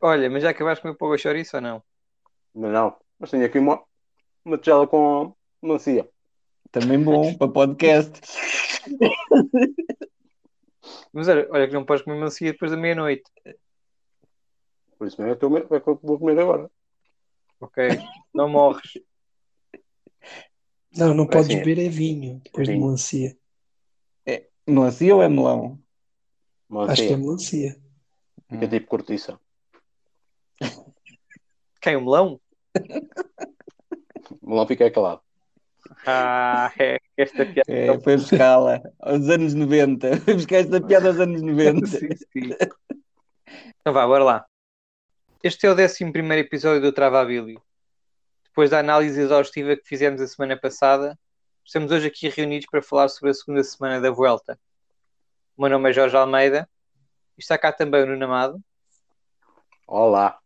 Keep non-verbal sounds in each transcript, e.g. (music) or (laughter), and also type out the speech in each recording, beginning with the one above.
Olha, mas já acabaste com o meu povo chouriço ou não? Não, não. Mas tenho aqui uma, uma tigela com mancia. Também bom para podcast. Mas olha, olha que não podes comer mancia depois da meia-noite. Por isso mesmo é, teu, é que eu vou comer agora. Ok? Não morres. Não, não É podes assim, beber é vinho depois de vinho. melancia. Melancia ou é melão? Acho que é melancia. Fica tipo cortiça. Quem? O melão? O melão fica calado. Ah, é esta piada. É, foi buscá-la aos anos 90. Foi (laughs) buscar esta piada aos anos 90. (laughs) Sim, sim. Então vá, bora lá. Este é o 11 episódio do Travabilio. Depois da análise exaustiva que fizemos a semana passada, estamos hoje aqui reunidos para falar sobre a segunda semana da Vuelta. O meu nome é Jorge Almeida e está cá também o Nuno Amado, Olá.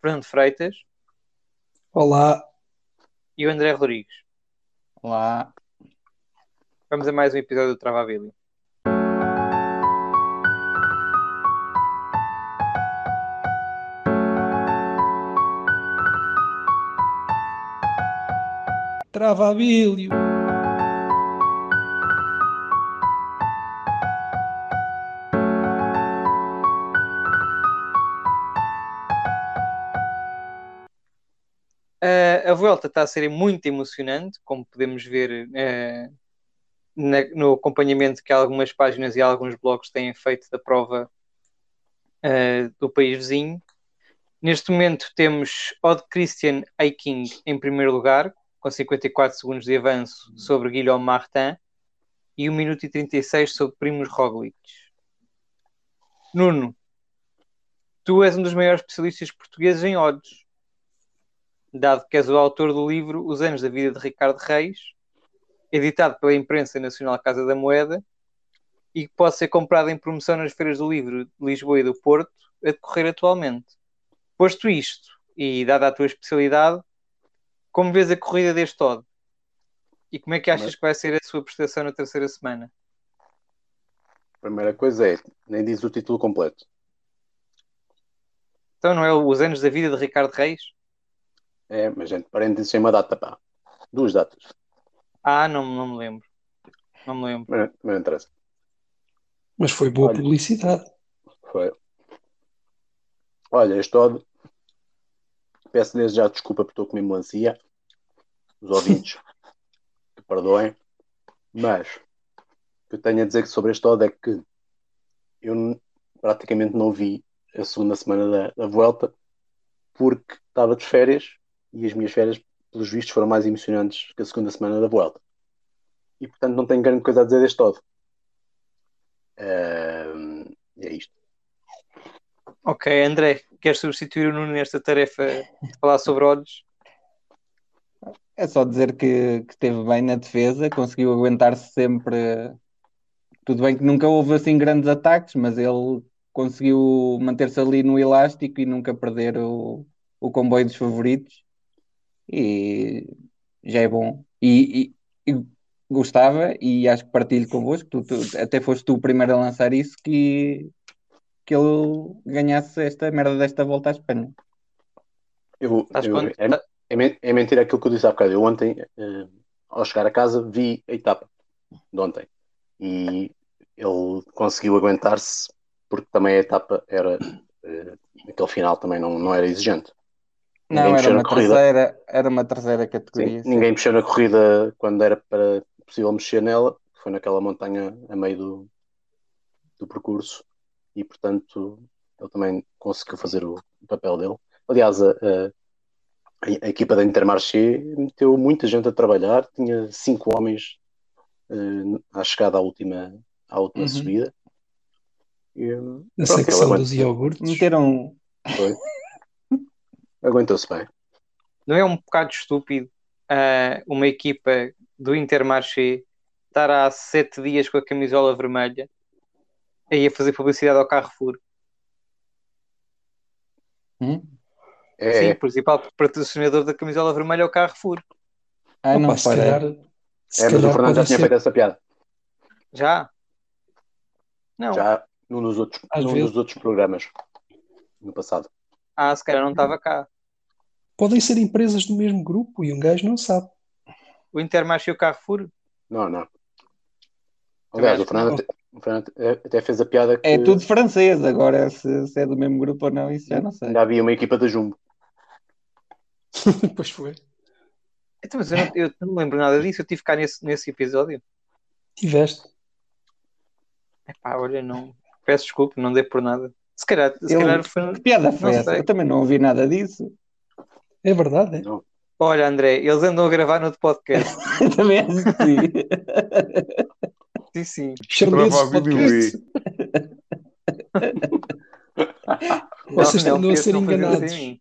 Fernando Freitas Olá, e o André Rodrigues. Lá. Vamos a mais um episódio do Travabilio. A volta está a ser muito emocionante, como podemos ver uh, na- no acompanhamento que algumas páginas e alguns blogs têm feito da prova uh, do país vizinho. Neste momento temos Odd Christian Eiking em primeiro lugar, com 54 segundos de avanço sobre Guilherme Martin e 1 minuto e 36 sobre Primoz Roglic. Nuno, tu és um dos maiores especialistas portugueses em odds dado que és o autor do livro Os Anos da Vida de Ricardo Reis, editado pela Imprensa Nacional Casa da Moeda, e que pode ser comprado em promoção nas feiras do livro de Lisboa e do Porto, a decorrer atualmente. Posto isto, e dada a tua especialidade, como vês a corrida deste Odd? E como é que achas que vai ser a sua prestação na terceira semana? Primeira coisa é, nem diz o título completo. Então não é Os Anos da Vida de Ricardo Reis? É, mas gente, parênteses tem uma data, pá. Duas datas. Ah, não, não me lembro. Não me lembro. Mas, mas não interessa. Mas foi boa Olha. publicidade. Foi. Olha, este odd. Peço desde já desculpa por estou a comer melancia. Os ouvintes (laughs) que perdoem. Mas o que eu tenho a dizer sobre este odd é que eu praticamente não vi a segunda semana da, da Vuelta porque estava de férias e as minhas férias, pelos vistos, foram mais emocionantes que a segunda semana da Vuelta. E portanto não tenho grande coisa a dizer deste odd. Ahm, é isto. Ok, André, queres substituir o Nuno nesta tarefa de falar sobre odds? É só dizer que, que esteve bem na defesa, conseguiu aguentar-se sempre. Tudo bem que nunca houve assim grandes ataques, mas ele conseguiu manter-se ali no elástico e nunca perder o, o comboio dos favoritos. E já é bom. E, e- e gostava, e acho que partilho convosco, tu, tu- até foste tu o primeiro a lançar isso, que, que ele ganhasse esta merda desta volta à Espanha. Eu, eu- é, é é mentira aquilo que eu disse há bocado. Eu ontem, eh, ao chegar a casa, vi a etapa de ontem e ele conseguiu aguentar-se porque também a etapa era eh, aquele final também não, não era exigente. Não, Ninguém era uma na corrida. terceira, era uma terceira Sim, categoria. sim. ninguém mexeu na corrida quando era para possível mexer nela, foi naquela montanha a meio do, do percurso e portanto ele também conseguiu fazer o, o papel dele. Aliás, a, a- a equipa da Intermarché meteu muita gente a trabalhar, tinha cinco homens eh, à chegada à última, à última Uhum. subida. E, Na pronto, secção ele dos iogurtes. Meteram, foi. (laughs) Aguentou-se bem. Não é um bocado estúpido ah, uma equipa do Intermarché estar há sete dias com a camisola vermelha aí a fazer publicidade ao Carrefour? Hum? É, Sim, o principal patrocinador da camisola vermelha é o Carrefour. Ai, não Opa, se calhar, se é, mas o Fernando já tinha ser- feito essa piada. Já? Não. Já num dos outros, num dos outros programas. no passado. Ah, se calhar não estava cá. Podem ser empresas do mesmo grupo e um gajo não sabe. O Intermarché e o Carrefour? Não, não. Aliás, o Fernando, não. até, o Fernando até fez a piada que É tudo francês, agora se, se é do mesmo grupo ou não, isso já não sei. ainda havia uma equipa da Jumbo. (laughs) pois foi. Então, mas eu não, eu não lembro nada disso. Eu tive cá nesse, nesse episódio. Tiveste. Epá, olha, não. Peço desculpa, não dei por nada. Se calhar, se Eu- calhar foi. Que piada foi essa? Eu também não ouvi nada disso. É verdade, é? Não. Olha, André, eles andam a gravar no outro podcast. Eu (laughs) também acho que sim. sim, sim. Provavelmente. podcast. (laughs) Vocês Não, andam a ser enganados. assim.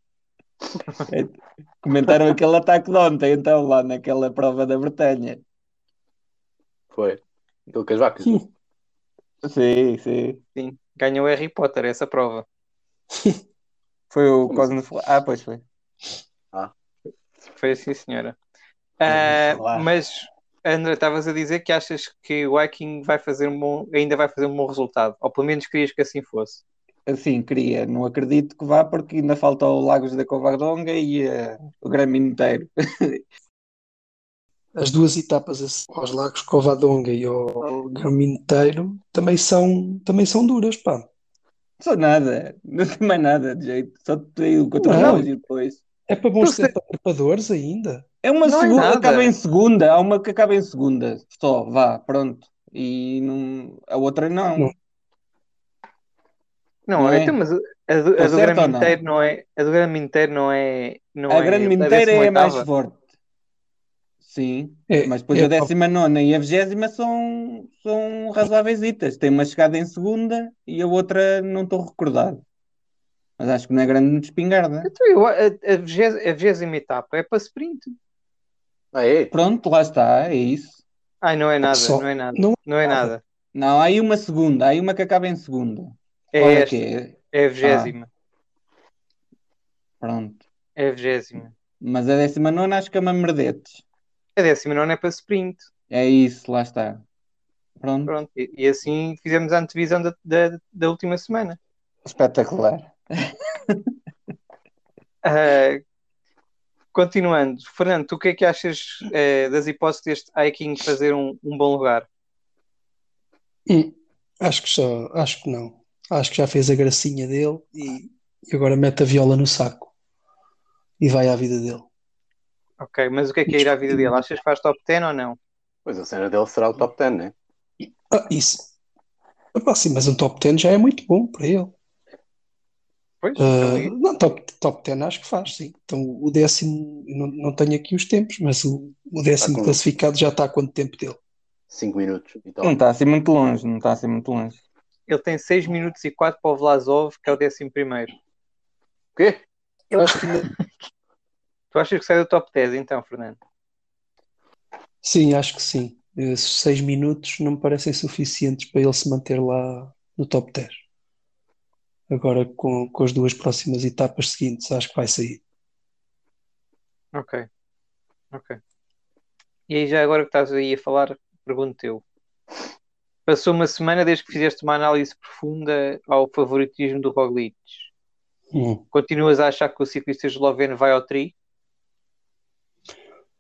Comentaram aquele ataque de ontem, então, lá naquela prova da Bretanha. Foi. Aquilo que as vacas. Hum. Sim, sim. Sim. Ganhou o Harry Potter essa prova. (laughs) Foi o Cosmo. Ah, pois foi. Foi assim, senhora. Claro. mas, André, estavas a dizer que achas que o Viking vai fazer um bom, ainda vai fazer um bom resultado. Ou pelo menos querias que assim fosse. Assim, queria. Não acredito que vá, porque ainda falta o Lagos da Covadonga e eh, o Grêmio inteiro. As duas etapas aos Lagos Covadonga e ao inteiro também são, também são duras, pá. Só nada. (laughs) Não tem mais nada de jeito. Só tem o contra e depois. É para bons sei. trepadores ainda. É uma Não é segunda, nada. acaba em segunda. Há uma que acaba em segunda. Só, vá, pronto. E não, a outra não. Não. Não, Não é? então, mas a do, a do Estou certo Grêmio ou não? não é. A do Grêmio inteiro não é. Não a é grande a inteira é a mais 18ª. forte. Sim, É, mas depois é a décima nona e a vigésima são, são razoáveis. Tem uma chegada em segunda e a outra não estou recordado. Mas acho que não é grande espingarda. Então, eu- a, a, vigés- a vigésima etapa é para sprint. Ah, é? Pronto, lá está, é isso. Ai, não é nada, Só- não é nada. não- Não é nada. Não, há aí uma segunda, há aí uma que acaba em segunda. É Qual é esta, é? é a vigésima. Pronto. É a vigésima. Mas a décima nona acho que é uma merdetes. A décima não é para sprint. É isso, lá está. Pronto, Pronto. E, e assim fizemos a antevisão da, da, da última semana. espetacular. Ah, (laughs) continuando, Fernando, tu o que é que achas eh, das hipóteses deste hiking fazer um, um bom lugar? Hum, acho que só, acho que não. Acho que já fez a gracinha dele e, e agora mete a viola no saco e vai à vida dele. Ok, mas o que é que é ir à vida dele? Achas que faz top 10 ou não? Pois a cena dele será o top 10, né? Ah, isso. Ah, sim, mas um top 10 já é muito bom para ele. Pois, então, não, top, top 10 acho que faz, sim. Então o décimo, não, não tenho aqui os tempos, mas o, o décimo Tá com- classificado já está há quanto tempo dele? 5 minutos e tal. Não está assim muito longe, não está assim muito longe. ele tem 6 minutos e 4 para o Vlasov, que é o décimo primeiro. O quê? Eu acho que (laughs) Tu achas que sai do top 10 então, Fernando? sim, acho que sim. Esses 6 minutos não me parecem suficientes para ele se manter lá no top 10. Agora com, com as duas próximas etapas seguintes, acho que vai sair. Ok. Ok. E aí já agora que estás aí a falar, pergunto eu. Passou uma semana desde que fizeste uma análise profunda ao favoritismo do Roglic. Hum. Continuas a achar que o ciclista esloveno vai ao tri?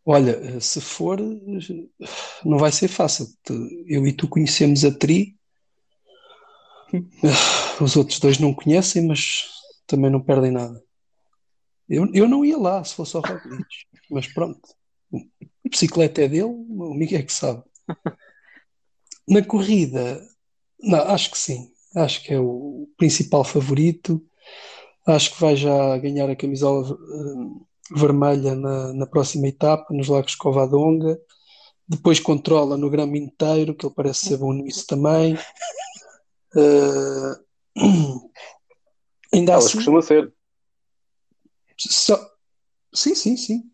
Olha, se for, não vai ser fácil. Eu e tu conhecemos a Tri. (sighs) Os outros dois não conhecem, mas também não perdem nada. Eu, eu não ia lá se fosse ao Roglic, mas pronto. A bicicleta é dele, o amigo é que sabe. (laughs) Na corrida, não, acho que sim. Acho que é o principal favorito. Acho que vai já ganhar a camisola eh, vermelha na, na próxima etapa, nos Lagos Covadonga. Depois controla no Grama inteiro, que ele parece ser bom nisso também. (laughs) Eh, (clears throat) ainda Elas assim, costumam ser. só- sim, sim, sim.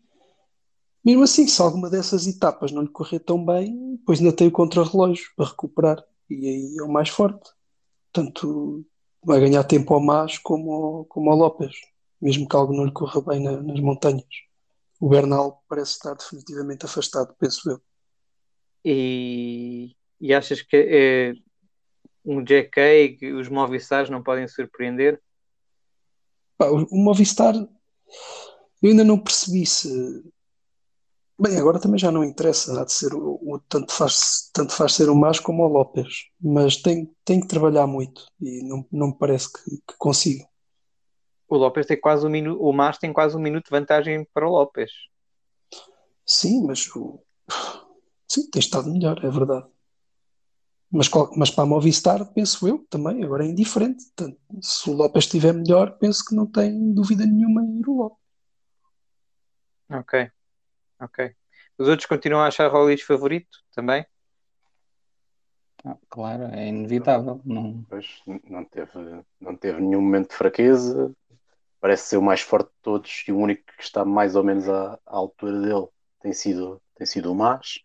Mesmo assim, se alguma dessas etapas não lhe correr tão bem, depois ainda tem o contrarrelógio para recuperar. E aí é o mais forte. Portanto, vai ganhar tempo ao Mas como ao, como ao Lopes, mesmo que algo não lhe corra bem na- nas montanhas. O Bernal parece estar definitivamente afastado, penso eu. E, e achas que é, um Jack Haig, os Movistars não podem surpreender? pá, o o Movistar, eu ainda não percebi se. Bem, agora também já não interessa, há de ser o, o- tanto faz, tanto faz ser o Mas como o Lopes, mas tem, tem que trabalhar muito e não, não me parece que, que consiga. O Lopes tem quase um minuto, o Mas tem quase um minuto de vantagem para o Lopes. Sim, mas o... sim, tem estado melhor, é verdade. Mas, qual- mas para a Movistar, penso eu também, agora é indiferente. Portanto, se o Lopes estiver melhor, penso que não tem dúvida nenhuma em ir o Lopes. Ok, ok. Os outros continuam a achar Roglic favorito também? Ah, Claro, é inevitável. Não... Pois, não teve, não teve nenhum momento de fraqueza. Parece ser o mais forte de todos e o único que está mais ou menos à, à altura dele tem sido, tem sido o Mas.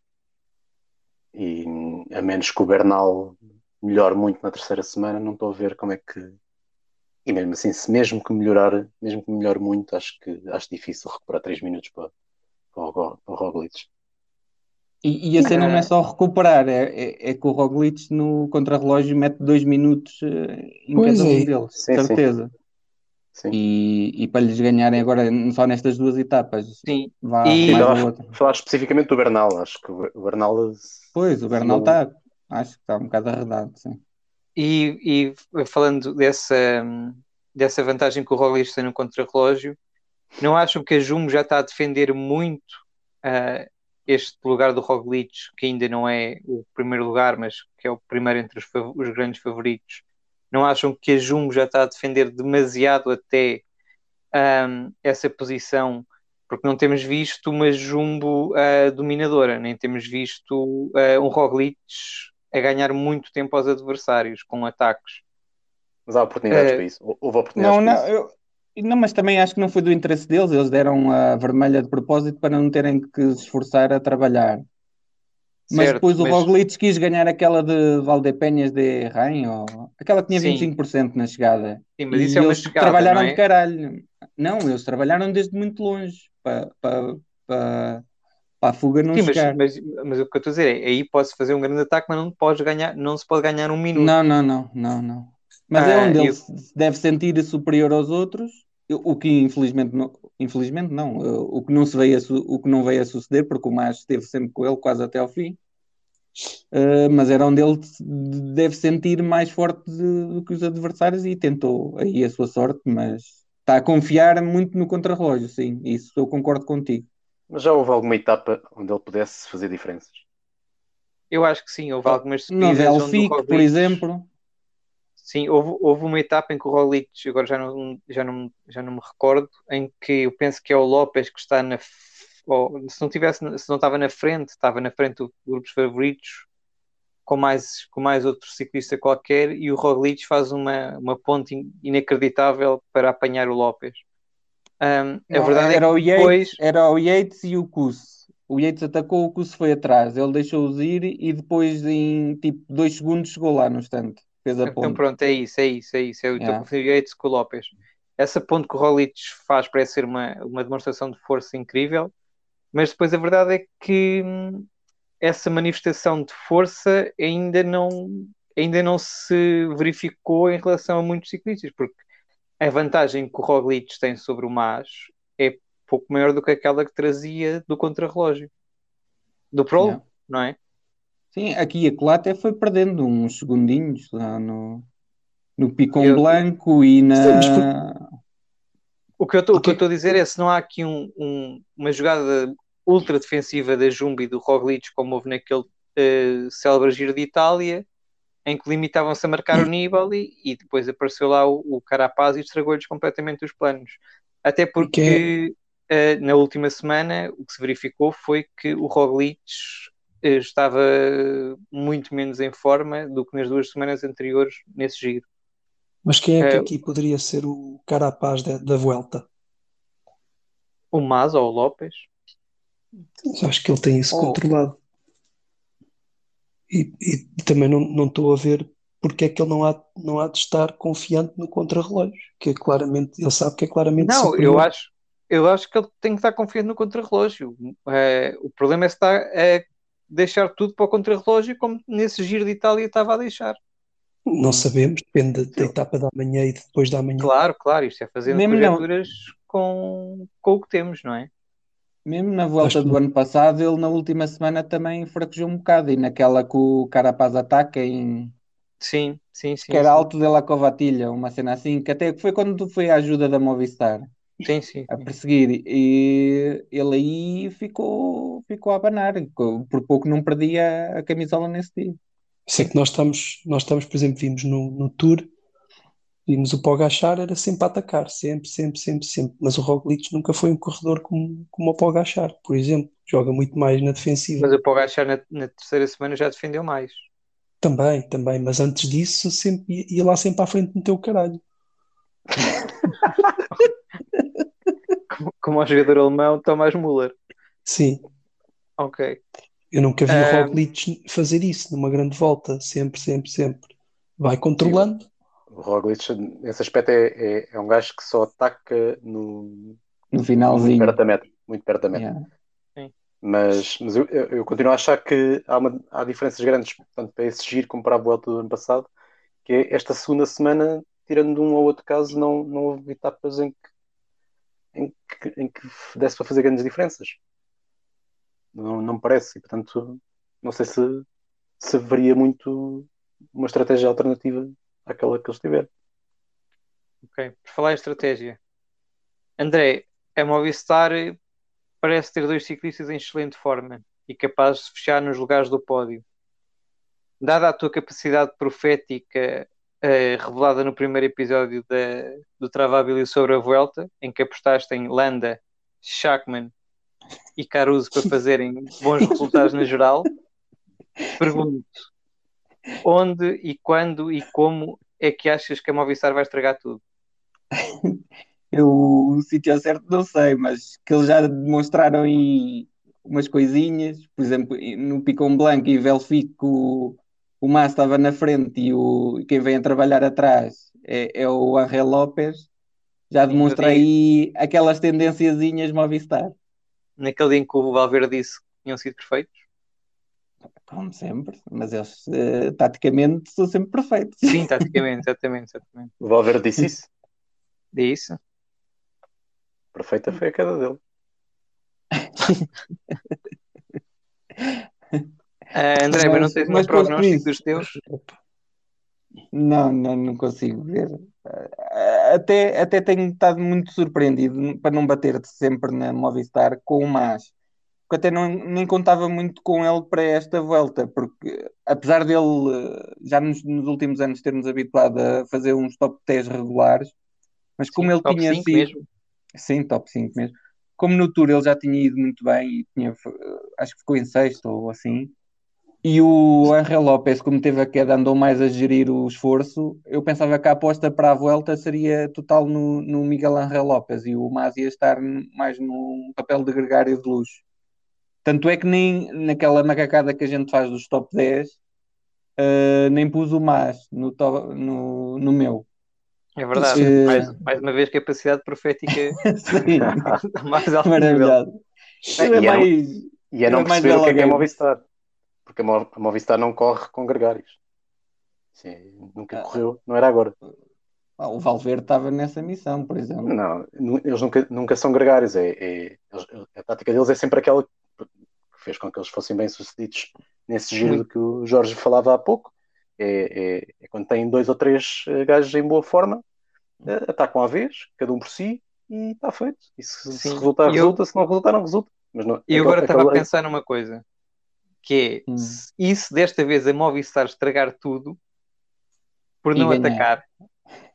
E a menos que o Bernal melhore muito na terceira semana, não estou a ver como é que. E mesmo assim, se mesmo que melhorar, mesmo que melhore muito, acho que acho difícil recuperar 3 minutos para, para, para o Roglic. E, e a cena não é só recuperar, é, é, é que o Roglic no contrarrelógio mete dois minutos eh, em Pois cada é. um deles, sim. certeza. Sim. E, e para lhes ganharem agora só nestas duas etapas, Sim. vá E- mais outra. falar especificamente do Bernal, acho que o Bernal. Pois, o Bernal Não. está, acho que está um bocado arredado, sim. E, e falando dessa, dessa vantagem que o Roglic tem no contrarrelógio, não acham que a Jumbo já está a defender muito ah, este lugar do Roglic, que ainda não é o primeiro lugar, mas que é o primeiro entre os, fav- os grandes favoritos? Não acham que a Jumbo já está a defender demasiado até ahm, essa posição? Porque não temos visto uma Jumbo ah, dominadora, nem temos visto ah, um Roglic a ganhar muito tempo aos adversários com ataques. Mas há oportunidades É. para isso. Houve oportunidades Não, para não, isso. eu, não, mas também acho que não foi do interesse deles, eles deram a vermelha de propósito para não terem que se esforçar a trabalhar. Mas Certo, depois o mas- Roglic quis ganhar aquela de Valdepenhas de Rain, ou aquela que tinha Sim. 25% na chegada. Sim, mas E isso é uma eles chegada, trabalharam é? de caralho. Não, eles trabalharam desde muito longe para, para, para, para a fuga não Sim, mas, chegar. mas, mas o que eu estou a dizer é, aí pode-se fazer um grande ataque, mas não, podes ganhar, não se pode ganhar um minuto. Não, não, não, não, não. Mas é Ah, onde ele eu- se deve sentir superior aos outros, o que infelizmente não, infelizmente não, o que não se veio a, o que não veio a suceder, porque o Mas esteve sempre com ele quase até ao fim. Uh, mas era onde ele se- deve sentir mais forte do que os adversários e tentou aí a sua sorte, mas está a confiar muito no contrarrelógio, sim, isso eu concordo contigo. Mas já houve alguma etapa onde ele pudesse fazer diferenças? Eu acho que sim, houve algumas No subidas onde o Delphique, por exemplo, Sim, houve, houve uma etapa em que o Roglic, agora já não, já, não, já não me recordo, em que eu penso que é o Lopes que está na. ou, se não tivesse, se não estava na frente, estava na frente do dos favoritos, com mais, com mais outro ciclista qualquer, e o Roglic faz uma, uma ponte in- inacreditável para apanhar o Lopes. Ahm, a Não, verdade era é o Yates, depois. era o Yates e o Kuss. O Yates atacou, o Kuss foi atrás. Ele deixou-os ir e depois, em tipo dois segundos, chegou lá no instante. Fez a Então ponte. pronto, é isso, é isso, é isso. Eu estou Yeah. a confundir o Yates com o Lopes. Essa ponte que o Roglic faz parece ser uma, uma demonstração de força incrível, mas depois a verdade é que hum, essa manifestação de força ainda não, ainda não se verificou em relação a muitos ciclistas, porque a vantagem que o Roglic tem sobre o Mas é pouco maior do que aquela que trazia do contrarrelógio, do prólogo, Yeah. não é? Sim, aqui e acolá até foi perdendo uns segundinhos lá no, no Picon Eu- Blanco e Sim, na. O que eu estou a dizer é se não há aqui um- um- uma jogada ultra defensiva da Jumbo e do Roglic, como houve naquele eh, célebre Giro de Itália, em que limitavam-se a marcar o Nibali e depois apareceu lá o, o Carapaz e estragou-lhes completamente os planos. Até porque eh, na última semana o que se verificou foi que o Roglic eh, estava muito menos em forma do que nas duas semanas anteriores nesse giro. Mas quem é que É. aqui poderia ser o carapaz da, da Vuelta? O Mas ou o Lopes? Eu Acho que ele tem isso Oh. controlado. E, e também não não estou a ver porque é que ele não há, não há de estar confiante no contrarrelógio, que é claramente, ele sabe que é claramente Não, superior. eu acho, eu acho que ele tem que estar confiante no contrarrelógio. Eh, o problema é se está a deixar tudo para o contrarrelógio como nesse giro de Itália estava a deixar. Não sabemos, depende da etapa da manhã e depois da manhã. Claro, claro, isto é não- conjecturas com, com o que temos, não é? Mesmo na volta Acho que do ano passado, ele na última semana também fraquejou um bocado. E naquela que o Carapaz ataca em. Sim, sim, sim. que era sim. alto dela Covatilha, uma cena assim, que até foi quando foi a ajuda da Movistar Sim, sim. a perseguir. E ele aí ficou, ficou a abanar. Por pouco não perdia a camisola nesse dia. Sei que nós estamos, nós estamos, por exemplo, vimos no, no Tour, vimos o Pogacar, era sempre a atacar, sempre, sempre, sempre, sempre. Mas o Roglic nunca foi um corredor como, como o Pogacar, por exemplo. Joga muito mais na defensiva. Mas o Pogacar na, na terceira semana já defendeu mais. Também, também. Mas antes disso, sempre, ia, ia lá sempre à frente meter o caralho. (laughs) Como, como o jogador alemão Thomas Müller. Sim, Ok. eu nunca vi Ah. o Roglic fazer isso numa grande volta. Sempre, sempre, sempre. Vai controlando. O Roglic, nesse aspecto, é, é, é um gajo que só ataca no, No muito finalzinho. perto da meta. Muito perto da meta. Yeah. Mas, mas eu, eu, eu continuo a achar que há, uma, há diferenças grandes, tanto para esse giro como para a volta do ano passado, que é esta segunda semana, tirando um ou outro caso, não, não houve etapas em que, em que, em que desse para fazer grandes diferenças. Não, não me parece, e portanto, não sei se, se haveria muito uma estratégia alternativa àquela que eles tiveram. Ok. Por falar em estratégia. André, a Movistar parece ter dois ciclistas em excelente forma e capazes de fechar nos lugares do pódio. Dada a tua capacidade profética eh, revelada no primeiro episódio da, do Travabilio sobre a Vuelta, em que apostaste em Landa, Schachmann e Caruso para fazerem (laughs) bons resultados na geral, pergunto onde e quando e como é que achas que a Movistar vai estragar tudo? (laughs) Eu, o sítio certo não sei, mas que eles já demonstraram aí umas coisinhas, por exemplo, no Picon Blanco e Velfic, o, Mas estava na frente e o, quem vem a trabalhar atrás é, é o Angel Lopes, já demonstra aí aquelas tendenciazinhas Movistar, Naquele dia em que o Valverde disse que tinham sido perfeitos? como sempre, mas eles eh, taticamente são sempre perfeitos. Sim, taticamente, exatamente, exatamente. O Valverde disse isso. Isso? Perfeita foi a queda dele. (laughs) Ah, André, mas, não tens mas prognóstico dos teus? Não, não, não consigo ver. Eh, Até, até tenho estado muito surpreendido para não bater sempre na Movistar com o Mas. Porque até não, nem contava muito com ele para esta volta, porque apesar dele eh, já nos, nos últimos anos ter-nos habituado a fazer uns top 10 regulares, mas como Sim, ele top tinha 5 sido. mesmo. Sim, top 5 mesmo. Como no Tour ele já tinha ido muito bem e tinha, acho que ficou em sexto ou assim. E o Angel Lopes, como teve a queda, andou mais a gerir o esforço. Eu pensava que a aposta para a volta seria total no, no Miguel Angel Lopes e o Mas ia estar mais no papel de gregário de luxo. Tanto é que nem naquela macacada que a gente faz dos top 10, eh, nem pus o Mas no, to- no, no meu. É verdade. Eh, Mais, mais uma vez, capacidade profética (laughs) (laughs) mais alto nível. maravilhoso. Bem, Eu é e era mais. E é não Era mais perceber o que é que é Movistar. Porque a Mo- a Movistar não corre com gregários. Sim, nunca Ah. correu, não era agora. Ah, O Valverde estava nessa missão, por exemplo. Não, eles nunca, nunca são gregários. É, é- eles- a tática deles é sempre aquela que fez com que eles fossem bem sucedidos nesse giro que o Jorge falava há pouco. É, é- é quando têm dois ou três eh, gajos em boa forma, eh, atacam à vez, cada um por si, e está feito. E se, se resultar, eu- resulta, se não resultar, não resulta. Mas não, E eu agora estava a pensar numa coisa, que é, Hum. e se desta vez a Movistar estragar tudo por E não ganhar. atacar? (laughs)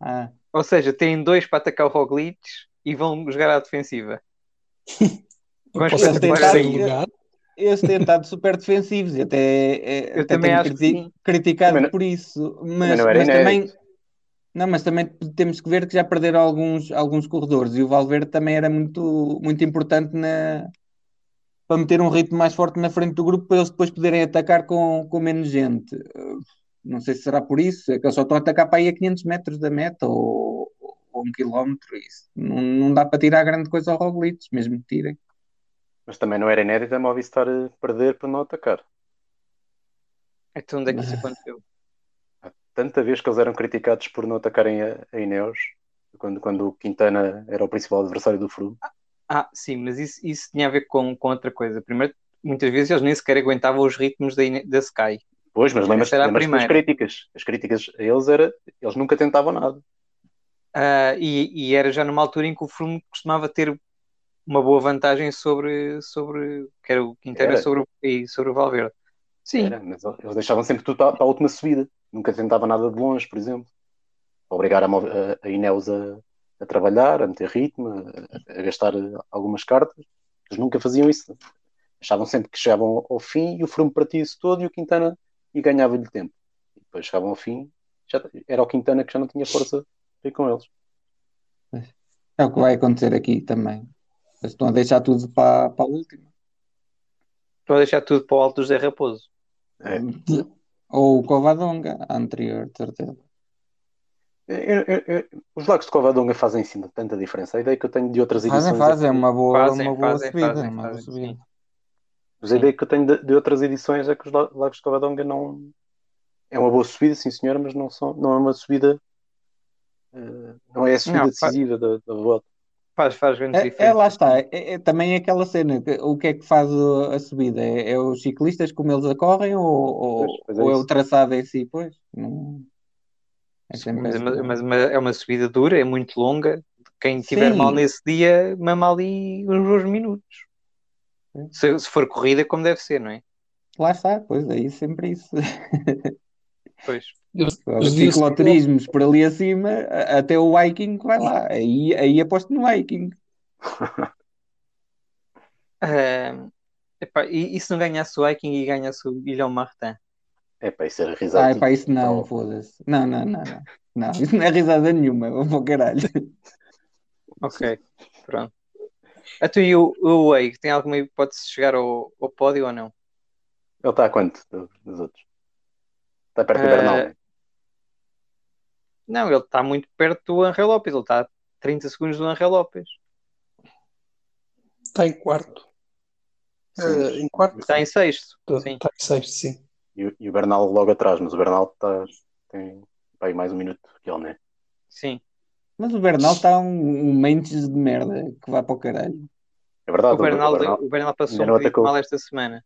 Ah, Ou seja, têm dois para atacar o Roglic e vão jogar à defensiva. Para Eles tentaram- eles têm estado super defensivos e até, é- Eu até também acho que criti- criticado Também não- por isso. Mas, não era mas também, não, mas também temos que ver que já perderam alguns, alguns corredores e o Valverde também era muito, muito importante na, para meter um ritmo mais forte na frente do grupo para eles depois poderem atacar com, com menos gente. Uh, Não sei se será por isso, é que eles só estão a atacar para aí a 500 metros da meta ou, ou um quilómetro. Isso. Não, não dá para tirar grande coisa ao Roglic, mesmo que tirem. Mas também não era inédito a Movistar eh, perder por não atacar. Então onde é que isso aconteceu? tanta vez que eles eram criticados por não atacarem a, a Ineos, quando, quando o Quintana era o principal adversário do Froome. Ah, sim, mas isso, isso tinha a ver com, com outra coisa. Primeiro, muitas vezes eles nem sequer aguentavam os ritmos da, da Sky. Pois, mas lembras-te lembras das críticas. As críticas a eles era, eles nunca tentavam nada. Ah, e, e era já numa altura em que o Froome costumava ter uma boa vantagem sobre, sobre que era o Quintana Era. sobre, e sobre o Valverde. Sim, Era, mas eles deixavam sempre tudo para, para a última subida. Nunca tentavam nada de longe, por exemplo. Obrigar a, a, a Ineos a, a trabalhar, a meter ritmo, a, a gastar algumas cartas. Eles nunca faziam isso. Achavam sempre que chegavam ao, fim e o Froome partia isso todo e o Quintana e ganhava-lhe tempo. E depois chegavam ao fim, já, era o Quintana que já não tinha força para ir com eles. É o que vai acontecer aqui também. Eles estão a deixar tudo para, para a última. estou a deixar tudo para o alto do Zé Raposo. É. Ou o Covadonga, a anterior, de certeza. Eu- eu- eu- os lagos de Covadonga fazem sim tanta diferença. A ideia que eu tenho de outras edições. Fazem, é fazem que- uma boa, Fazem, uma boa fazem, subida. fazem, uma fazem, subida. sim. Mas a ideia que eu tenho de, de outras edições é que os la- Lagos de Covadonga não. É uma boa subida, sim senhora, mas não, são, não é uma subida. eh, não é a subida Não, decisiva da, da volta. Faz, faz grande É, é, diferença. lá está, é, é também aquela cena, que- o que é que faz a subida? É, é os ciclistas como eles a correm ou, ou, Pois, pois é ou é o traçado em si? Pois, não... é sempre Mas, essa. mas- mas- mas é uma subida dura, é muito longa. Quem tiver Sim. mal nesse dia, mama ali uns bons minutos. Se, se for corrida, como deve ser, não é? Lá está, pois aí sempre isso. (laughs) Pois. Deviam- Cicloturismos por ali acima, até o Viking vai lá. Aí, aí aposto no Viking. (laughs) Ah, epá, e, e se não ganhasse o Viking e ganhasse o Guilherme Martin? É para isso era risado. Ah, pá, isso não, foda-se. Não, não, não, não. Não, isso não é risada nenhuma, vou para o caralho. Ok, pronto. A tu e o, o Way, tem alguma hipótese de chegar ao, ao pódio ou não? Ele está a quanto do- dos outros? Está perto do Eh, Bernal. né? Não, ele está muito perto do Angel Lopes, ele está a 30 segundos do Angel Lopes. Está em quarto. Eh, em quarto? Está em sexto. Está em sexto, sim. E, o- e o Bernal logo atrás, mas o Bernal está, tem aí mais um minuto que ele, né? Sim. Mas o Bernal está um, um mentes de merda que vai para o caralho. É verdade, O Bernal, o Bernal- o Bernal passou um mal esta semana.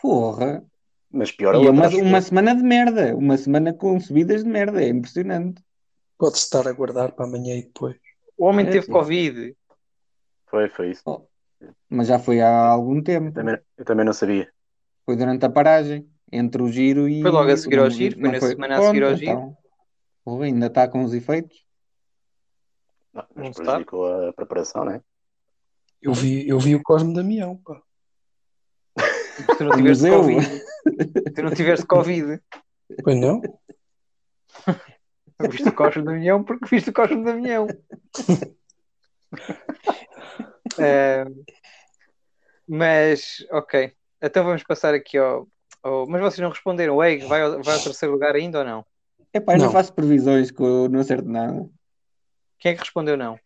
Porra. mas pior E é uma, uma semana de merda. Uma semana com subidas de merda. É impressionante. Pode-se estar a guardar para amanhã e depois. O homem É, teve sim. Covid. Foi, foi isso. Mas já foi há algum tempo. Eu também, eu também não sabia. Foi durante a paragem. Entre o giro e. Foi logo a seguir ao não- giro, foi não na semana a seguir ao giro. então. Ainda está com os efeitos. Não, Não mas está. prejudicou a preparação, né? Eu vi, eu vi o Cosme Damião, pá. Se tu não (laughs) tiveste. Covid. Se tu não tiveste Covid. Pois não? Viste o Cosmo da União porque viste o Cosmo da União. Eh, (laughs) mas, ok. Então vamos passar aqui ao. Ao- Mas vocês não responderam. O Egg vai ao, vai ao terceiro lugar ainda ou não? Epá, eu não Não. faço previsões que eu não acerto nada. Quem é que respondeu não?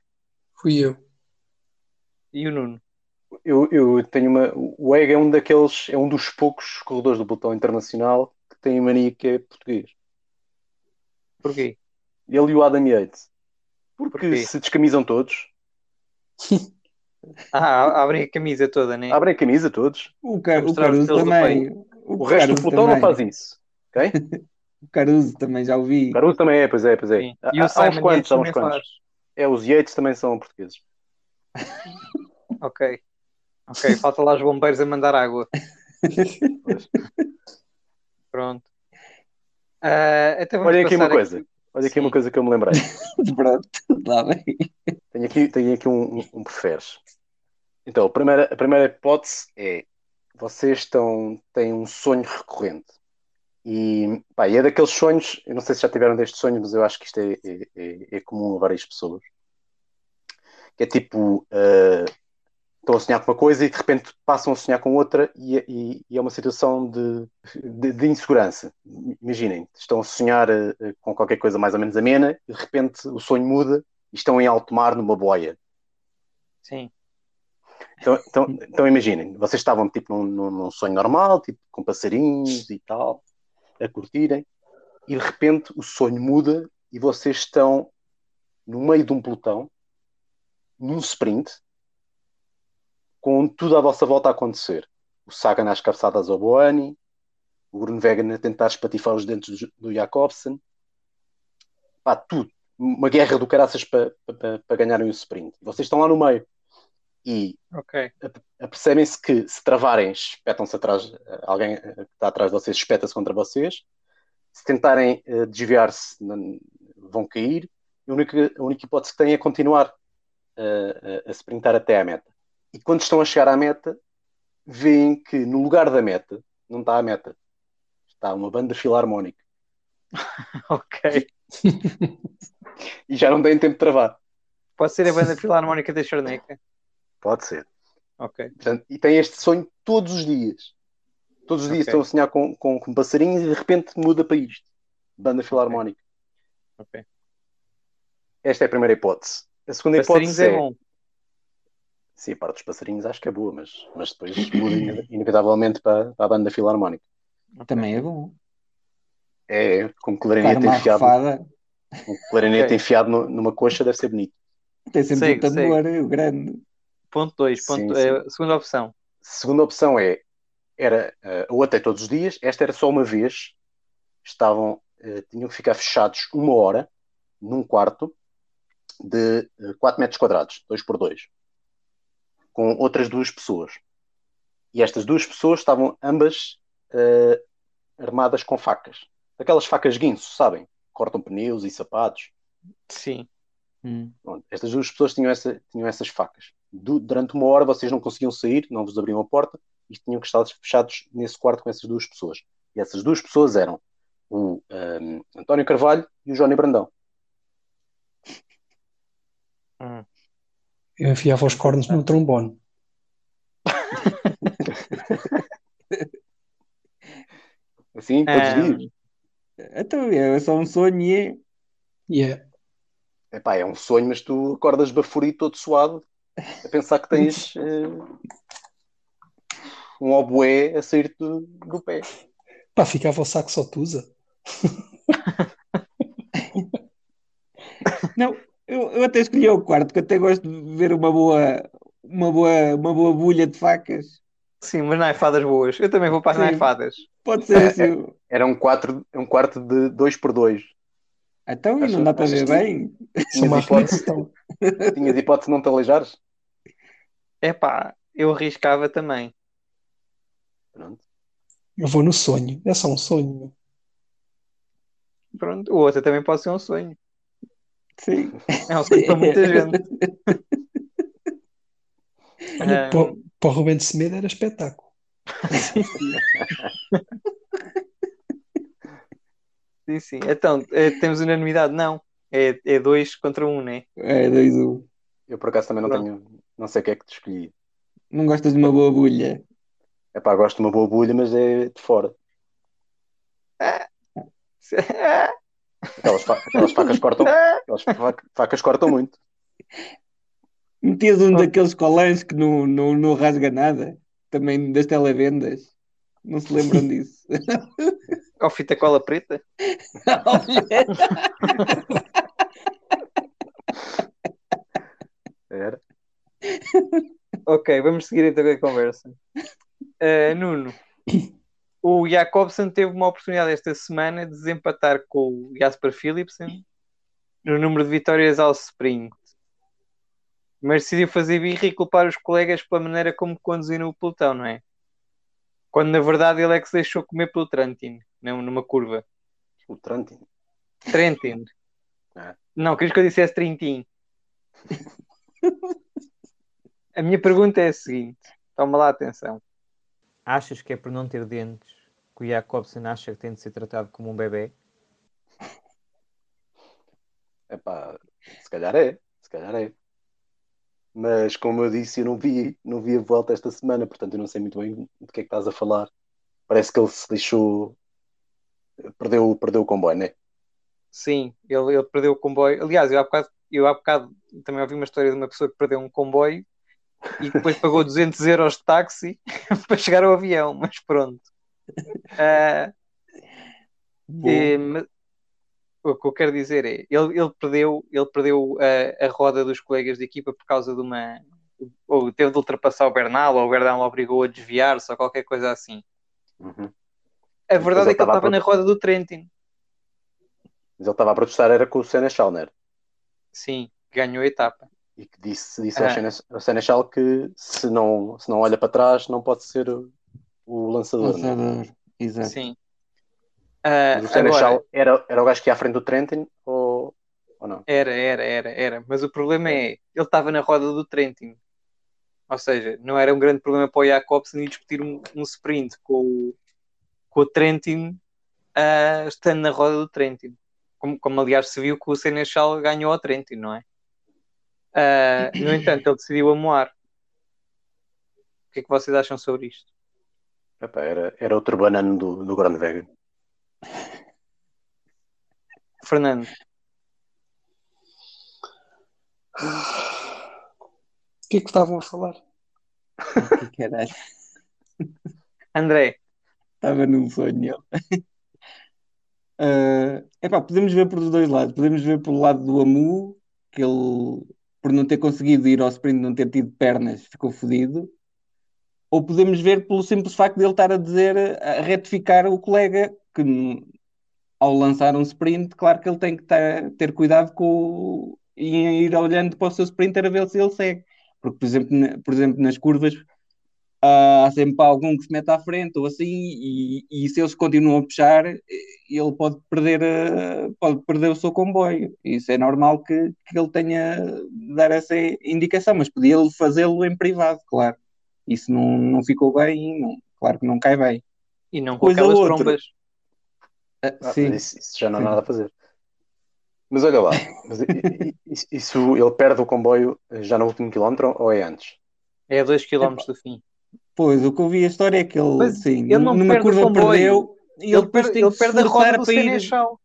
Fui eu. E o Nuno? Eu, eu tenho uma. O Egg é um daqueles, é um dos poucos corredores do pelotão internacional que tem a mania que é português. Porquê? Ele e o Adam Yates. Porque Porquê? se descamisam todos, (laughs) Ah, abrem a camisa toda, né? abrem a camisa todos. O, Car o Mostrar os Caruso também. O resto do pelotão não faz isso. Ok? (laughs) O Caruso também já ouvi. O Caruso também é, pois é, pois é. Sim. Há, E há o uns Simon quantos, Yates há uns quantos. faz. É, os Yates também são portugueses. (laughs) Ok. Ok, falta lá os bombeiros a mandar água. Pronto. Vamos Olha aqui uma passar coisa. Olha aqui Sim. uma coisa que eu me lembrei. (laughs) Pronto, está bem. Tenho aqui, tenho aqui um, um, um preferes. Então, a primeira, a primeira hipótese é: vocês estão, têm um sonho recorrente. E, pá, e é daqueles sonhos, eu não sei se já tiveram destes sonhos, mas eu acho que isto é, é, é- é comum a várias pessoas. Que é tipo: ah, estão a sonhar com uma coisa e de repente passam a sonhar com outra, e, e- e é uma situação de, de, de insegurança. Imaginem, estão a sonhar ah, com qualquer coisa mais ou menos amena, e de repente o sonho muda e estão em alto mar numa boia. Sim. Então, então, então imaginem, vocês estavam tipo num, num- sonho normal, tipo com passarinhos e tal, a curtirem, e de repente o sonho muda e vocês estão no meio de um pelotão, num sprint, com tudo à vossa volta a acontecer. O Sagan às cabeçadas ao Boani, o Grunwegen a tentar espatifar os dentes do, do Jacobsen. Pá, tudo. Uma guerra do caraças para pa, pa ganharem o sprint. Vocês estão lá no meio. E Ok. apercebem-se que se travarem, espetam-se atrás, alguém eh, que está atrás de vocês espeta-se contra vocês. Se tentarem eh, desviar-se, vão cair. E a única, a única hipótese que têm é continuar eh, a, a sprintar até à meta. E quando estão a chegar à meta, veem que no lugar da meta não está a meta, está uma banda filarmónica. (laughs) Ok. E já não têm tempo de travar. Pode ser a banda filarmónica da Charneca. Pode ser. Ok. Portanto, e tem este sonho todos os dias. Todos os dias Ok. estão a sonhar com, com, com passarinhos e de repente muda para isto. Banda filarmónica. Ok. Esta é a primeira hipótese. A segunda Passarinhos hipótese é é. bom. Sim, a parte dos passarinhos acho que é boa, mas, mas depois muda ine- inevitavelmente para, para a banda filarmónica. Também é bom. É, com Dar clarinete uma enfiado, arrofada. com clarinete Ok. enfiado no- numa coxa deve ser bonito. Tem sempre Segue, o tambor, o grande. Ponto 2. Sim, Ponto, sim. é, segunda opção. Segunda opção é era eh, ou até todos os dias, esta era só uma vez, estavam, eh, tinham que ficar fechados uma hora num quarto de 4 metros quadrados, 2 por 2, com outras duas pessoas. E estas duas pessoas estavam ambas eh, armadas com facas. Aquelas facas guinso, sabem? Cortam pneus e sapatos. Sim. Hum. Pronto, estas duas pessoas tinham, essa- tinham essas facas. Du- durante uma hora vocês não conseguiam sair, não vos abriam a porta e tinham que estar fechados nesse quarto com essas duas pessoas. E essas duas pessoas eram o ahm, António Carvalho e o Johnny Brandão. Hum. Eu enfiava os cornos no trombone. (laughs) Assim, todos os Ahm, dias. Então é só um sonho e é. Yeah. Epá, é um sonho, mas tu acordas baforido, todo suado, a pensar que tens (laughs) eh, um oboé a sair do, do pé. Pá, ficava o saco só tusa. (laughs) Não, eu, eu até escolhi o quarto, que eu até gosto de ver uma boa, uma boa, uma boa bulha de facas. Sim, mas naifadas boas. Eu também vou para as Sim. naifadas. Pode ser assim. (laughs) Era um, quatro, um quarto de 2 por 2 Então, e não dá para ver bem. Sou uma hipótese. aflição. Tinhas hipótese de não te aleijares? Epá, eu arriscava também. Pronto. Eu vou no sonho. É só um sonho. Pronto, o outro também pode ser um sonho. Sim. É um sonho para muita gente. Olha, Ahm, para, para o Rubem de Semedo era espetáculo. (laughs) Sim, sim. Então, eh, temos unanimidade? Não. É, é dois contra um, né? É, dois, um. Eu por acaso também não Pronto. tenho, não sei o que é que te escolhi. Não gostas de uma boa bulha? É pá, gosto de uma boa bulha, mas é de fora. Aquelas, fa- aquelas facas cortam, aquelas fa- facas cortam muito. Metias um daqueles colãs que não, não, não rasga nada, também das televendas. Não se lembram disso? (laughs) Ou fita cola preta? (laughs) (laughs) Era. Ok, vamos seguir então com a conversa. Eh, Nuno, o Jacobsen teve uma oportunidade esta semana de desempatar com o Jasper Philipsen no número de vitórias ao sprint. Mas decidiu fazer birra e culpar os colegas pela maneira como conduziram o pelotão, não é? Quando na verdade ele é que se deixou comer pelo Trentin, não numa curva. O Trantin. Trentin. Ah. Não, querias que eu dissesse Trintin. A minha pergunta é a seguinte: toma lá atenção. Achas que é por não ter dentes que o Jacobsen acha que tem de ser tratado como um bebê? É pá, se calhar é, se calhar é. Mas como eu disse, eu não vi, não vi a volta esta semana, portanto eu não sei muito bem do que é que estás a falar. Parece que ele se deixou. Perdeu, perdeu o comboio, né? Sim, ele, ele perdeu o comboio. Aliás, eu há, bocado, eu há bocado também ouvi uma história de uma pessoa que perdeu um comboio e depois pagou (laughs) 200 euros de táxi (laughs) para chegar ao avião, mas pronto. Ah, É, mas o que eu quero dizer é, ele, ele perdeu, ele perdeu a, a roda dos colegas de equipa por causa de uma. Ou teve de ultrapassar o Bernal, ou o Bernal obrigou a desviar-se, ou qualquer coisa assim. Uhum. A verdade é que ele estava na roda do Trentin. Mas ele estava a protestar, era com o Senechal, não era? Sim, ganhou a etapa. E que disse, disse Ah. ao ao Senechal que se não, se não olha para trás, não pode ser o, o lançador. Lançador. Exato. Sim. Ah, Mas o Senechal agora, era, era o gajo que ia à frente do Trentin ou, ou não? era, era, era, era. Mas o problema é, ele estava na roda do Trentin. Ou seja, não era um grande problema para o Jacobsen ir discutir um, um sprint com o, com o Trentin ah, estando na roda do Trentin. Como, como aliás se viu que o Senechal ganhou ao Trentin, não é? Ah, no (clears throat) entanto, ele decidiu amoar. O que é que vocês acham sobre isto? Epá, era, era outro banano do, do Grande Vega. Fernando, O que é que estavam a falar? (laughs) Que caralho. André, Estava num sonho Ah, epá, podemos ver por dois lados. Podemos ver pelo lado do Amu, que ele, por não ter conseguido ir ao sprint, não ter tido pernas, ficou fodido. Ou podemos ver pelo simples facto de ele estar a dizer, a retificar o colega, que ao lançar um sprint, claro que ele tem que tá- ter cuidado com e ir olhando para o seu sprinter a ver se ele segue. Porque, por exemplo, na- por exemplo nas curvas, há sempre algum que se mete à frente ou assim, e, e se eles continuam a puxar, ele pode perder, eh, pode perder o seu comboio. Isso é normal que, que ele tenha de dar essa indicação, mas podia ele fazê-lo em privado, claro. Isso não, não ficou bem, não- claro que não cai bem. e não com Coisa aquelas outra. trombas. Ah, Ah, sim, isso, isso já não há nada a fazer. Mas olha lá, mas isso- ele perde o comboio já no último quilómetro ou é antes? É a 2 km do fim. Pois, o que eu vi a história é que ele, Mas sim, ele não numa curva comboio. perdeu, e ele, Ele, depois perde, tem ele que perde a roda do para ir... Senechal.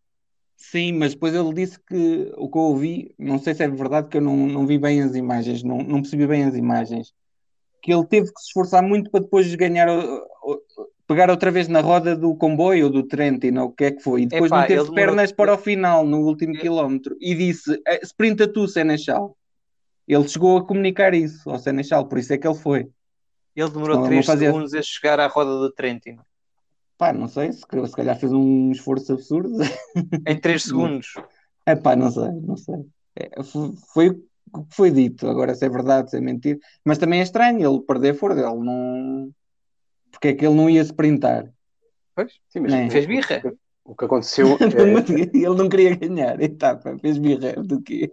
Sim, mas depois ele disse que o que eu ouvi, não sei se é verdade, que eu não, não vi bem as imagens, não, não percebi bem as imagens, que ele teve que se esforçar muito para depois ganhar, pegar outra vez na roda do comboio ou do Trentino, o que é que foi, e depois Epá, não teve ele demorou- pernas para o final, no último É. quilómetro, e disse, "Eh, sprinta tu, Senechal. Ele chegou a comunicar isso ao Senechal, por isso é que ele foi. Ele demorou Não, não 3 fazia- segundos a chegar à roda do Trentino. Pá, não sei, se, se calhar fez um esforço absurdo. (laughs) Em 3 segundos. É pá, não sei, não sei. É, fo- foi o que foi dito, agora se é verdade, se é mentira. Mas também é estranho ele perder for dele, não. Porque é que ele não ia sprintar? Pois, Sim, mas o- fez birra. O que aconteceu (laughs) é, ele não queria ganhar etapa, fez birra do quê?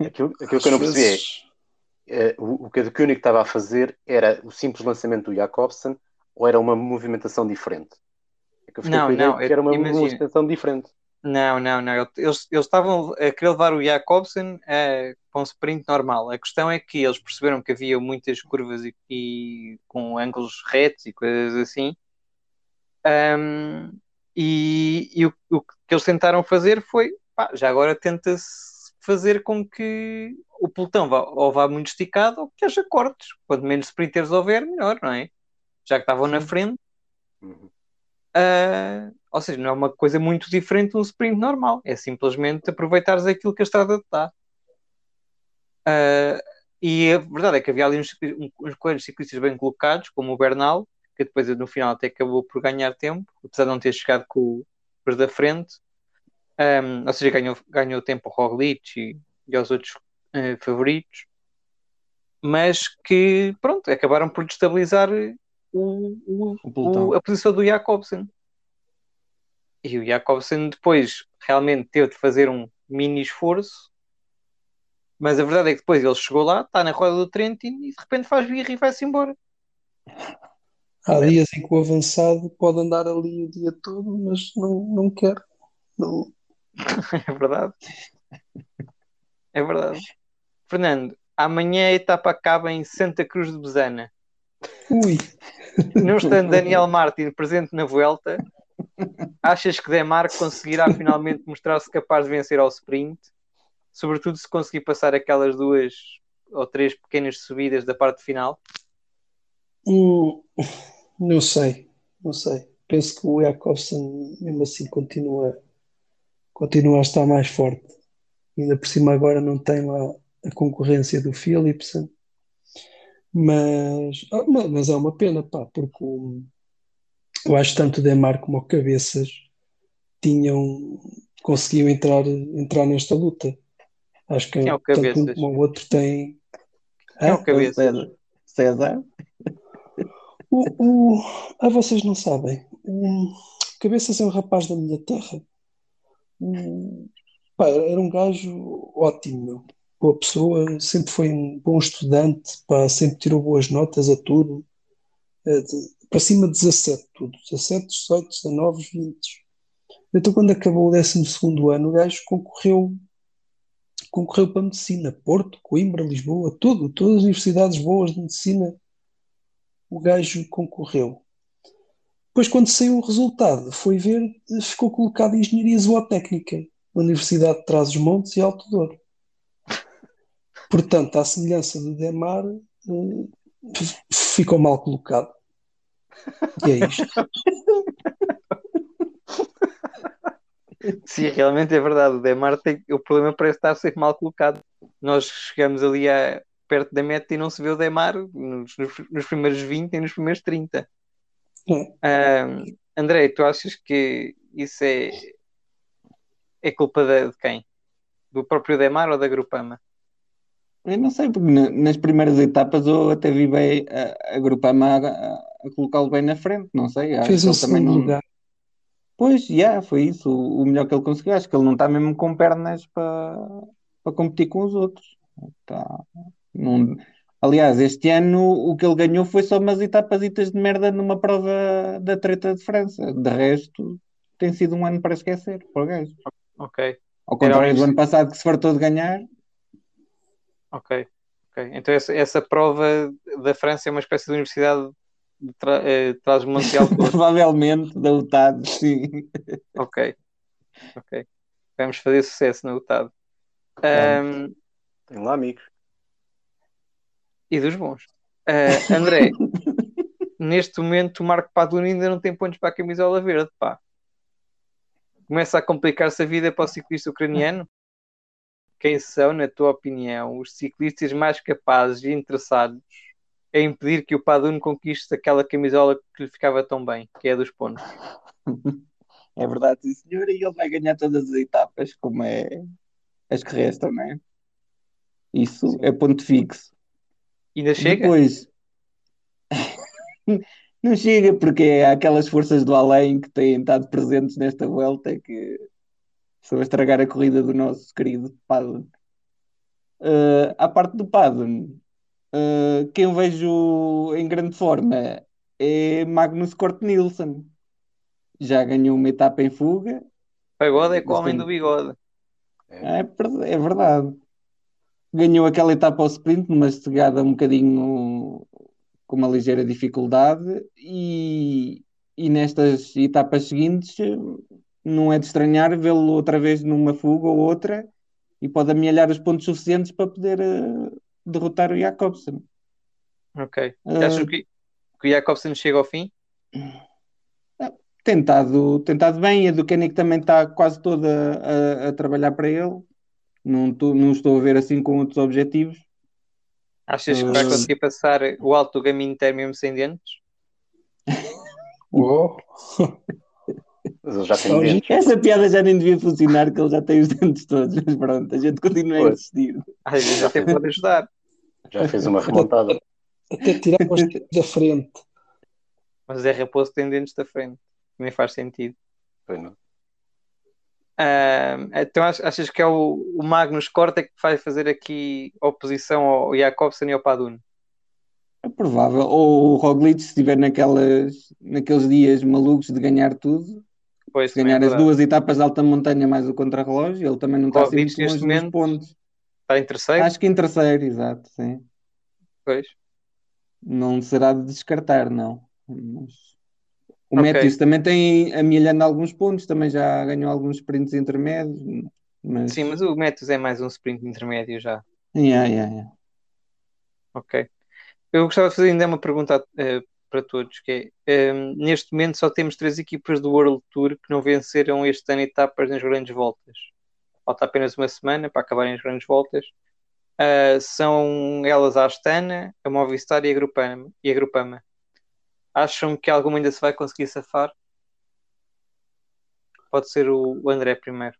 aquilo, aquilo que eu não percebi é, é, o, o que a Koenig estava a fazer era o simples lançamento do Jacobsen ou era uma movimentação diferente? É que eu fiquei Não, a não, era uma movimentação diferente. Não, não, não. Eles, eles estavam a querer levar o Jacobsen eh, para um sprint normal. A questão é que eles perceberam que havia muitas curvas e, e com ângulos retos e coisas assim. Ahm, e e o, o que eles tentaram fazer foi, pá, já agora tenta-se fazer com que o pelotão vá, ou vá muito esticado ou que haja cortes. Quanto menos sprinters houver, melhor, não é? Já que estavam na frente. Uhum. Ah, ou seja, não é uma coisa muito diferente de um sprint normal, é simplesmente aproveitares aquilo que a estrada te dá. Ah, e a verdade é que havia ali uns, uns coelhos ciclistas bem colocados, como o Bernal, que depois no final até acabou por ganhar tempo, apesar de não ter chegado com o da frente. Ahm, ou seja, ganhou, ganhou tempo ao Roglic e, e aos outros eh, favoritos, mas que pronto, acabaram por destabilizar o, o, O o- a posição do Jacobsen. E o Jacobsen depois realmente teve de fazer um mini esforço, mas a verdade é que depois ele chegou lá, está na roda do Trentin e de repente faz birra e vai-se embora. Há dias em que o avançado pode andar ali o dia todo, mas não, não quer. Não. (laughs) É verdade. É verdade. Fernando, amanhã a etapa acaba em Santa Cruz de Besana. Ui, Não estando Daniel Martin presente na Vuelta, achas que Demarco conseguirá finalmente mostrar-se capaz de vencer ao sprint? Sobretudo se conseguir passar aquelas duas ou três pequenas subidas da parte final? hum, não sei, não sei. penso que o Jakobsen mesmo assim continua, continua a estar mais forte. Ainda por cima agora não tem lá a concorrência do Philipsen. Mas, ah, ma- mas é uma pena, pá, porque o- eu acho que tanto o Demar como o Cabeças tinham, conseguiam entrar, entrar nesta luta. Acho que Quem é o tanto um Cabeças? como o outro tem. Quem é o cabeça? César. César? O, o... Ah, vocês não sabem. O Cabeças é um rapaz da minha terra. O- Pá, era um gajo ótimo. Boa pessoa, sempre foi um bom estudante, pá, sempre tirou boas notas a tudo. Eh, de- para cima de 17, tudo. 17, 18, 19, 20. Então, quando acabou o 12 ano, o gajo concorreu, concorreu para medicina. Porto, Coimbra, Lisboa, tudo. Todas as universidades boas de medicina, o gajo concorreu. Depois, quando saiu o resultado, foi ver, ficou colocado em Engenharia Zootécnica, na Universidade de Trás-os-Montes e Alto Douro. Portanto, à semelhança do Demar, eh, ficou mal colocado. E é isto. Sim, realmente é verdade. O Demar tem... o problema parece estar sempre mal colocado. Nós chegamos ali a... perto da meta e não se vê o Demar nos- nos primeiros 20 e nos primeiros 30. Ahm, André, tu achas que isso é, é culpa de, de quem? Do próprio Demar ou da Grupama? Eu não sei, porque na- nas primeiras etapas eu até vi bem a, a Grupama a, a- colocá-lo bem na frente, não sei. Acho Fez que o também segundo não. lugar. Pois, já, foi isso, o, o melhor que ele conseguiu. Acho que ele não está mesmo com pernas para para competir com os outros. Tá, não- Aliás, este ano o que ele ganhou foi só umas etapazitas de merda numa prova da treta de França. De resto, tem sido um ano para esquecer para o gajo. Ok, Ao Era contrário um- do ano passado que se fartou de ganhar. ok, ok. Então essa, essa prova da França é uma espécie de universidade de tra eh, (laughs) Alto Douro. Provavelmente da UTAD, sim. Ok, ok. Vamos fazer sucesso na UTAD. Ahm, Tenho lá amigos. E dos bons. Ah, André, (laughs) neste momento o Marco Paduni ainda não tem pontos para a camisola verde, pá. Começa a complicar-se a vida para o ciclista ucraniano? Quem são, na tua opinião, os ciclistas mais capazes e interessados em impedir que o Paduni conquiste aquela camisola que lhe ficava tão bem, que é a dos pontos? (laughs) É verdade, sim, senhor, e ele vai ganhar todas as etapas, como é as que restam, não é? Isso é ponto fixo. Ainda chega? Depois, (laughs) não chega porque há aquelas forças do além que têm estado presentes nesta volta que estão a estragar a corrida do nosso querido Padon. Uh, à parte do Padon, uh, quem eu vejo em grande forma é Magnus Cort Nielsen. Já ganhou uma etapa em fuga, Pagode é com o homem do bigode. é, é verdade. Ganhou aquela etapa ao sprint numa chegada um bocadinho com uma ligeira dificuldade e, e nestas etapas seguintes não é de estranhar vê-lo outra vez numa fuga ou outra e pode amealhar os pontos suficientes para poder eh, derrotar o Jacobsen. Ok. Ah. Achas que, que o Jacobsen chega ao fim? Tentado, tentado bem, a do Koenig também está quase toda a, a trabalhar para ele. Não, tô- não estou a ver assim com outros objetivos. Achas que vai Ah. conseguir passar o alto do caminho inteiro mesmo sem dentes? (laughs) Uou. Mas ele já tem dentes. (laughs) Essa piada já nem devia funcionar, que ele já tem os dentes todos, mas pronto, a gente continua a Pois. insistir. Às vezes até pode ajudar, Já fez uma remontada. Até tirar os dedos da frente. mas é raposo que tem dentes da frente. Nem faz sentido. Foi, não? Ah, então ach- achas que é o, o Magnus Corta que vai fazer aqui oposição ao Jacobsen e ao Padun? É provável. Ou o Roglic, se estiver naquelas, naqueles dias malucos de ganhar tudo, Pois, se é ganhar as verdade. duas etapas de alta montanha mais o contrarrelógio, ele também não está assim Roglic, muito longe nos pontos. Está em terceiro? Acho que em terceiro, exato, sim. Pois. Não será de descartar, não. Mas o Ok. Matthews também tem amealhando alguns pontos, também já ganhou alguns sprints intermédios, mas... Sim, mas o Matthews é mais um sprint intermédio já. Yeah, yeah, yeah. Ok. Eu gostava de fazer ainda uma pergunta eh, para todos, que é, um, neste momento só temos três equipas do World Tour que não venceram este ano etapas nas grandes voltas. Falta apenas uma semana para acabarem as grandes voltas. Uh, são elas a Astana, a Movistar e a Grupama. E a Grupama. Acham que alguma ainda se vai conseguir safar? Pode ser o, André primeiro.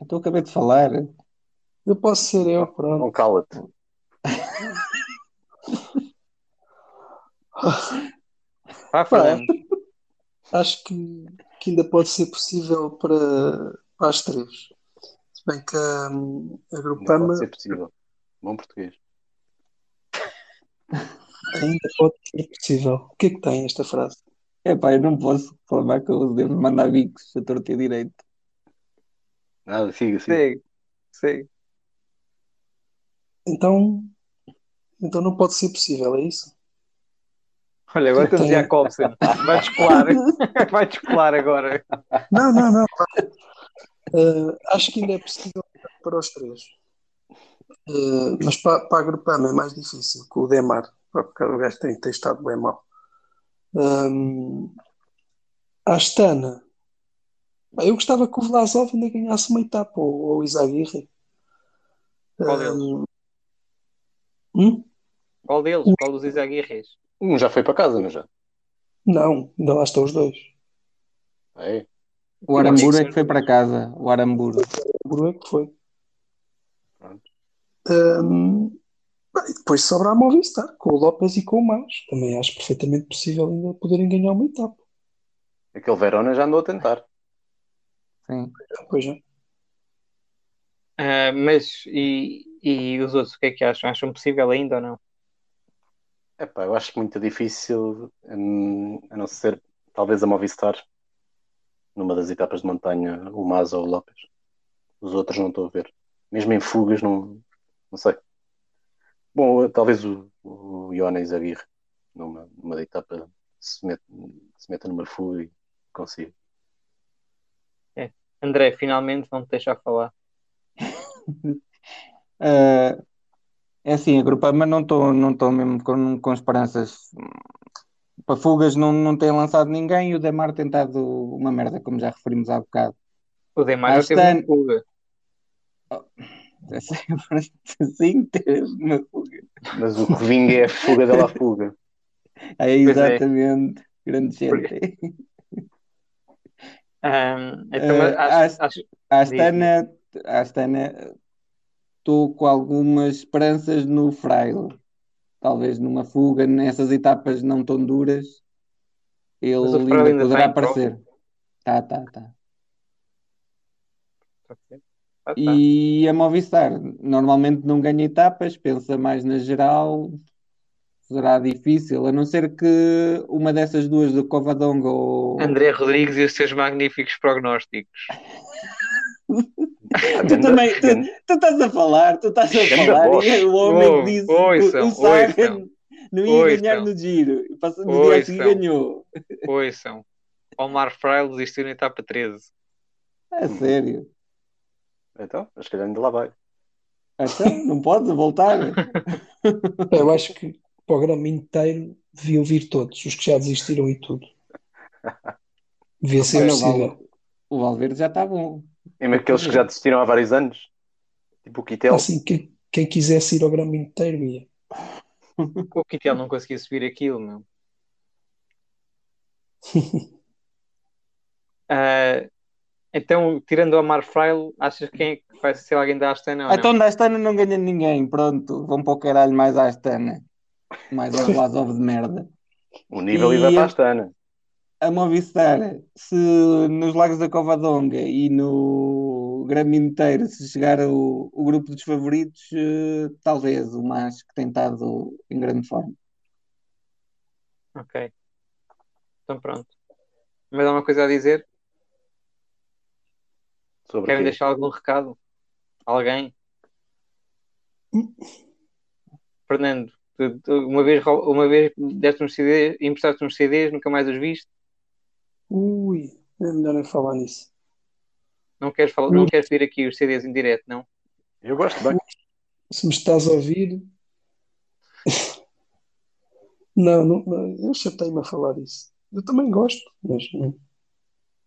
Então acabei de falar. Eu posso ser eu, pronto. Não cala-te. Vá, Fernando. Acho que, que ainda pode ser possível para, para as três. Se bem que hum, a Não Grupama pode ser possível. Bom português. (laughs) ainda pode ser possível. O que é que tem esta frase? Epá, eu não posso reclamar que eu devo mandar bicos a torto e direito. Nada, siga, siga. Segue, segue. Então, então não pode ser possível, é isso? Olha, agora tem- Jacobsen. Vai descolar. (laughs) Vai descolar agora. Não, não, não. Uh, acho que ainda é possível para os três. Uh, mas para, para a Grupama é mais difícil, com o Demar, porque o gajo tem, tem estado bem mal. Um, a Astana, eu gostava que o Vlasov ainda ganhasse uma etapa, ou, ou o Izaguirre. Qual deles? Um, hum? Qual deles? Qual dos Isaguirres? Um já foi para casa, não já? Não, ainda lá estão os dois. É. O Aramburu é que foi para casa. O Aramburu. O Buru é que foi. Pronto. Um, e depois sobra a Movistar, com o Lopes e com o Mas. Também acho perfeitamente possível ainda poderem ganhar uma etapa. Aquele Verona já andou a tentar. Sim. Pois é. Ah, mas e, e os outros, o que é que acham? Acham possível ainda ou não? Epá, eu acho muito difícil, hum, a não ser talvez a Movistar, numa das etapas de montanha, o Mas ou o Lopes. Os outros não estou a ver. Mesmo em fugas, não, não sei. Bom, talvez o, o Jonas Aguirre, numa, numa etapa, se mete, se meta numa fuga e consiga. André, finalmente vão te deixar falar. Ah, (laughs) é assim, a Grupama não estou não estou mesmo com, com esperanças. Para fugas não, não tem lançado ninguém e o Demar tem estado uma merda, como já referimos há bocado. O Demar já teve uma fuga. (laughs) É sempre Sim, teve uma fuga. Mas o que vinga é a fuga dela à fuga. (laughs) É é. exatamente. Grande gente. (laughs) Ah, então, mas Eh, acho, acho- Astana, estou com algumas esperanças no Fraile. Talvez numa fuga, nessas etapas não tão duras, ele ainda poderá prova? aparecer. Tá, tá, tá. Ah, tá. E a Movistar normalmente não ganha etapas, pensa mais na geral, será difícil, a não ser que uma dessas duas do Covadonga ou André Rodrigues e os seus magníficos prognósticos. (laughs) Tu também, tu, tu estás a falar, tu estás a falar, e o homem que disse ouçam, que o Sagan não ia ouçam. ganhar no giro, e passa- no dia Ouçam. ganhou. Ouçam. Omar Fraile desistiu na etapa 13. A sério. Então, mas calhar ainda lá vai. Então, não podes voltar. (laughs) Eu acho que para o programa inteiro deviam vir todos, os que já desistiram e tudo. Devia ser possível. O Valverde já está bom. Mesmo aqueles que já desistiram há vários anos. Tipo o Quitel. Assim, quem, quem quisesse ir ao programa inteiro ia. O Kittel não conseguia subir aquilo, meu. (laughs) Ah, então, tirando o Omar Fraile, achas que quem é que vai ser alguém da Astana ou não? Então da Astana não ganha ninguém, pronto, vão para o caralho mais à Astana. Mais ao Vlasov de merda. O nível E vai para a Astana. a Movistar, se nos Lagos da Covadonga e no Grêmio inteiro se chegar o, o grupo dos favoritos, eh, talvez o mais que tem estado em grande forma. Ok. Então pronto. Mais alguma coisa a dizer? Sobre Querem quê? deixar algum recado? Alguém? Fernando, tu- tu uma vez, uma vez deste uns CDs, emprestaste uns CDs, nunca mais os viste? Ui, é melhor nem falar nisso. Não queres, falar, não queres pedir aqui os CDs em direto, não? Eu gosto bem. Se me estás a ouvir, Não, não, não, eu chatei-me a falar disso. Eu também gosto, mas não.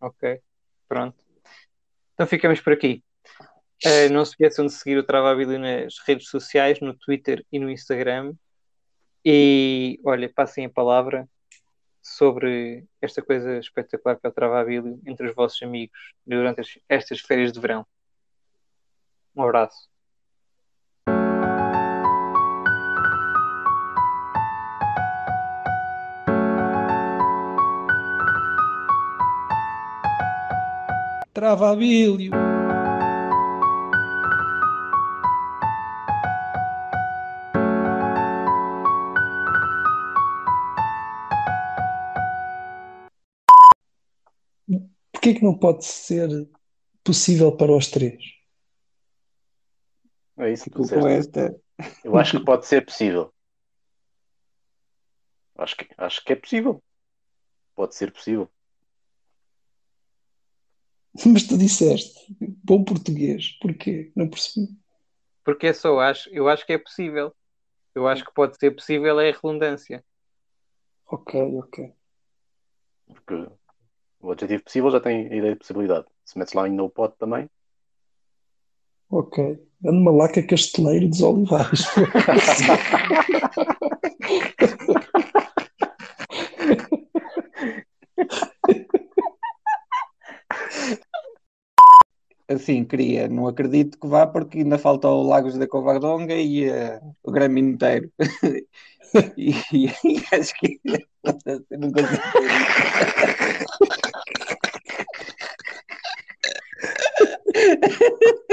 Ok, pronto. Então ficamos por aqui. Eh, não se esqueçam de seguir o Travabilio nas redes sociais, no Twitter e no Instagram. E olha, passem a palavra sobre esta coisa espetacular que é o Travabilio entre os vossos amigos durante as- estas férias de verão. Um abraço. Travabilho. Porquê que não pode ser possível para os três? É isso que com esta. Eu acho que pode ser possível. Acho que, acho que é possível. Pode ser possível. (laughs) Mas tu disseste, bom português, porquê? Não percebi. Porque é só acho, eu acho que é possível. Eu acho que pode ser possível é a redundância. Ok, ok. Porque o adjetivo possível já tem a ideia de possibilidade. Se metes lá em no pode também. Ok. Ando malaca casteleiro dos olivais. (laughs) (laughs) assim, queria, não acredito que vá, porque ainda falta o Lagos da Covardonga e uh, o Grêmio inteiro. (laughs) e, e, e, acho que não consigo. (laughs)